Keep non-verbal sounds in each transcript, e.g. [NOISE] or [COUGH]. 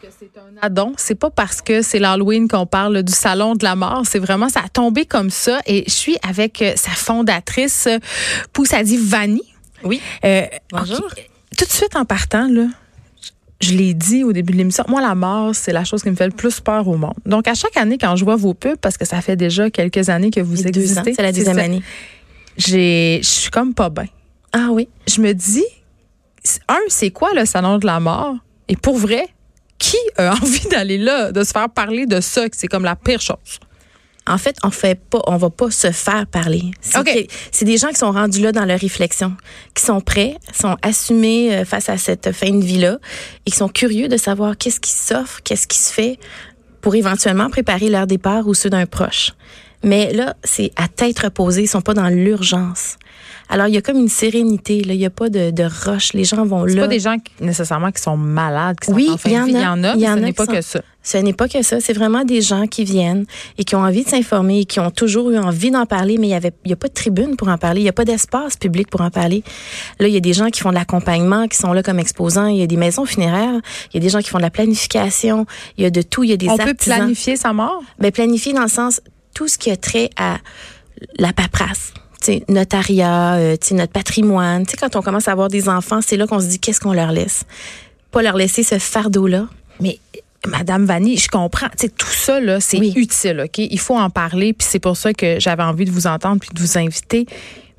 Que c'est un addon. C'est pas parce que c'est l'Halloween qu'on parle du salon de la mort. C'est vraiment, ça a tombé comme ça. Et je suis avec euh, sa fondatrice, Poussadi Vanni. Oui. Euh, Bonjour. Tout de suite en partant, là, je l'ai dit au début de l'émission, moi, la mort, c'est la chose qui me fait le plus peur au monde. Donc, à chaque année, quand je vois vos pubs, parce que ça fait déjà quelques années que vous existez. c'est la deuxième année. J'ai, je suis comme pas bien. Ah oui. Je me dis, un, c'est quoi le salon de la mort? Et pour vrai, qui a [LAUGHS] envie d'aller là, de se faire parler de ça, que c'est comme la pire chose? En fait, on fait pas, on va pas se faire parler. C'est OK. que- c'est des gens qui sont rendus là dans leur réflexion, qui sont prêts, sont assumés euh, face à cette fin de vie-là et qui sont curieux de savoir qu'est-ce qui s'offre, qu'est-ce qui se fait pour éventuellement préparer leur départ ou ceux d'un proche. Mais là, c'est à tête reposée, ils sont pas dans l'urgence. Alors, il y a comme une sérénité, là. Il y a pas de, de rush. Les gens vont C'est là. pas des gens qui, nécessairement qui sont malades, qui sont Oui, en fin y de en vie. a. Il y en a, y en ce n'est pas sont- que ça. Ce n'est pas que ça. C'est vraiment des gens qui viennent et qui ont envie de s'informer et qui ont toujours eu envie d'en parler, mais il y avait, il y a pas de tribune pour en parler. Il y a pas d'espace public pour en parler. Là, il y a des gens qui font de l'accompagnement, qui sont là comme exposants. Il y a des maisons funéraires. Il y a des gens qui font de la planification. Il y a de tout. Il y a des On peut artisans. planifier sa mort? Ben, planifier dans le sens, tout ce qui a trait à la paperasse. Notariat, euh, notre patrimoine. Quand on commence à avoir des enfants, c'est là qu'on se dit qu'est-ce qu'on leur laisse? Pas leur laisser ce fardeau-là. Mais Madame Vanny, je comprends. Tu sais, tout ça, là, c'est Oui. utile, OK? Il faut en parler, puis c'est pour ça que j'avais envie de vous entendre puis de vous inviter.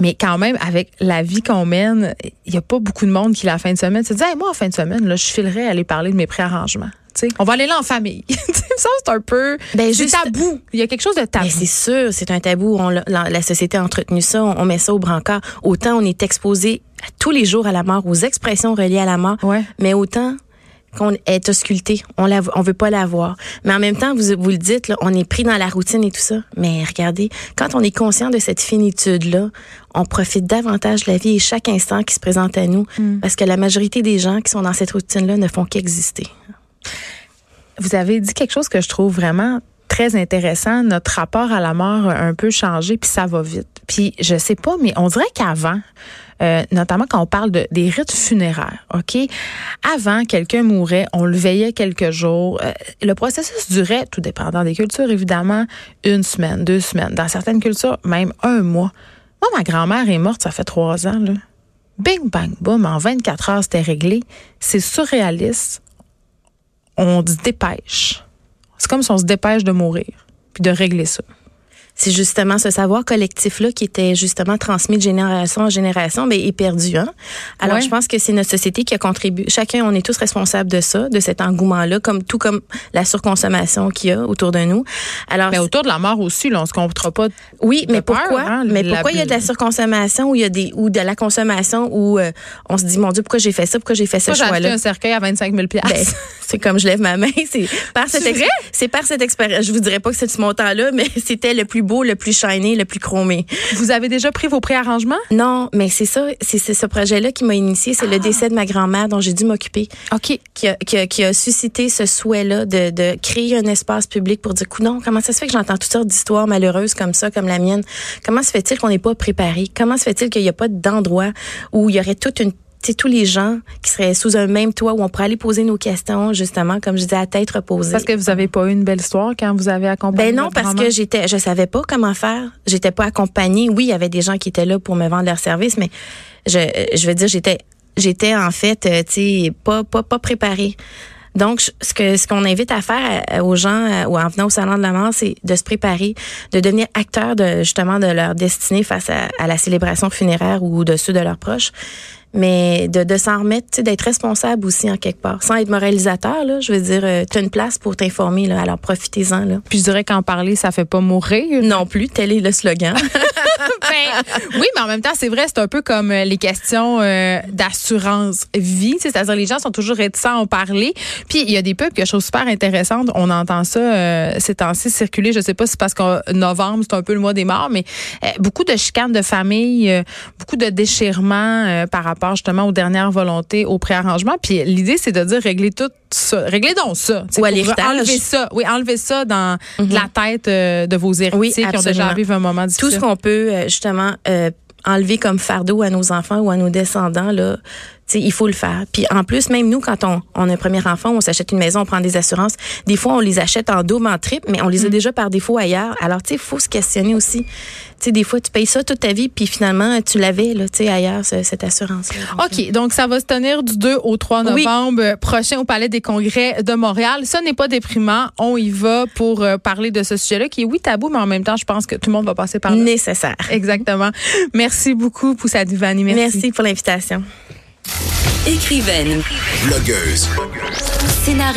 Mais quand même, avec la vie qu'on mène, il n'y a pas beaucoup de monde qui, la fin de semaine, se dit, hey, moi, en fin de semaine, là, je filerais aller parler de mes préarrangements. Tu sais, on va aller là en famille. [LAUGHS] Ça, c'est un peu. Ben, juste- tabou. Il y a quelque chose de tabou. Ben, c'est sûr, c'est un tabou. On, l'a- société a entretenu ça, on, on met ça au brancard. Autant on est exposé tous les jours à la mort, aux expressions reliées à la mort, Ouais. mais autant qu'on est ausculté, on la, on veut pas la voir. Mais en même temps, vous, vous le dites, là, on est pris dans la routine et tout ça. Mais regardez, quand on est conscient de cette finitude-là, on profite davantage de la vie et chaque instant qui se présente à nous, parce que la majorité des gens qui sont dans cette routine-là ne font qu'exister. Vous avez dit quelque chose que je trouve vraiment très intéressant. Notre rapport à la mort a un peu changé, puis ça va vite. Puis je sais pas, mais on dirait qu'avant, euh, notamment quand on parle de, des rites funéraires, ok, avant quelqu'un mourait, on le veillait quelques jours. Euh, le processus durait, tout dépendant des cultures évidemment, une semaine, deux semaines. Dans certaines cultures, même un mois. Moi, ma grand-mère est morte, ça fait trois ans là. Bing bang boom, en 24 heures c'était réglé. C'est surréaliste on se dépêche. C'est comme si on se dépêche de mourir, puis de régler ça. C'est justement ce savoir collectif-là qui était justement transmis de génération en génération, ben, est perdu. Hein? Alors, Ouais. je pense que c'est notre société qui a contribué. Chacun, on est tous responsables de ça, de cet engouement-là, comme tout comme la surconsommation qu'il y a autour de nous. Alors, Mais autour de la mort aussi, là, on se comptera pas. oui, mais peur, pourquoi? hein, Mais pourquoi il y a de la surconsommation ou il y a des ou de la consommation où euh, on se dit mon Dieu pourquoi j'ai fait ça, pourquoi j'ai fait ce choix-là? un cercueil à 25 000 ben, [LAUGHS] c'est comme je lève ma main, c'est par cette c'est par cette expérience. Je vous dirais pas que c'est ce montant-là, mais [LAUGHS] c'était le plus beau, le plus shiny, le plus chromé. Vous avez déjà pris vos préarrangements? Non, mais c'est ça, c'est ce projet-là qui m'a initié, c'est le décès de ma grand-mère dont j'ai dû m'occuper, OK. qui a, qui, a, qui a suscité ce souhait-là de, de créer un espace public pour dire, non, comment ça se fait que j'entends toutes sortes d'histoires malheureuses comme ça, comme la mienne? Comment se fait-il qu'on n'est pas préparé? Comment se fait-il qu'il n'y a pas d'endroit où il y aurait toute une tous les gens qui seraient sous un même toit où on pourrait aller poser nos questions, justement, comme je disais, à tête reposée. Parce que vous avez pas eu une belle histoire quand vous avez accompagné Ben non, votre parce que j'étais, je savais pas comment faire. J'étais pas accompagnée. Oui, il y avait des gens qui étaient là pour me vendre leurs services, mais je, je veux dire, j'étais, j'étais en fait, euh, tu sais, pas, pas, pas préparée. Donc, ce que ce qu'on invite à faire euh, aux gens euh, ou en venant au salon de la mort, c'est de se préparer, de devenir acteur de justement de leur destinée face à, à la célébration funéraire ou de ceux de leurs proches, mais de, de s'en remettre, tu sais, d'être responsable aussi en quelque part, sans être moralisateur. Là, je veux dire, euh, tu as une place pour t'informer, là, alors profitez-en. Là. Puis je dirais qu'en parler, ça fait pas mourir. Non plus, tel est le slogan. [LAUGHS] Ben, oui, mais en même temps, c'est vrai, c'est un peu comme euh, les questions euh, d'assurance vie. C'est-à-dire, les gens sont toujours réticents à en parler. Puis, il y a des pubs, quelque chose de super intéressant. On entend ça euh, ces temps-ci circuler. Je sais pas si c'est parce qu'en novembre, c'est un peu le mois des morts, mais euh, beaucoup de chicanes de famille, euh, beaucoup de déchirements euh, par rapport justement aux dernières volontés, au préarrangement. Puis, l'idée, c'est de dire régler tout ça. Réglez donc ça. Ou à. Enlever ça. Oui, enlever ça dans la tête euh, de vos héritiers Oui, qui ont déjà vécu un moment difficile. Tout ce qu'on peut, euh, justement, euh, enlever comme fardeau à nos enfants ou à nos descendants, là, il faut le faire. Puis en plus, même nous, quand on, on a un premier enfant, on s'achète une maison, on prend des assurances. Des fois, on les achète en double, en triple, mais on les a déjà par défaut ailleurs. Alors, tu sais, il faut se questionner aussi. Tu sais, des fois, tu payes ça toute ta vie, puis finalement, tu l'avais, là, tu sais, ailleurs, ce- cette assurance. OK, donc ça va se tenir du 2 au 3 Oui. novembre prochain au Palais des Congrès de Montréal. Ça n'est pas déprimant. On y va pour euh, parler de ce sujet-là qui est, oui, tabou, mais en même temps, je pense que tout le monde va passer par là. Nécessaire. Exactement. Merci beaucoup, Poussa Divani. Merci. Merci pour l'invitation. Écrivaine, Blogueuse. scénariste.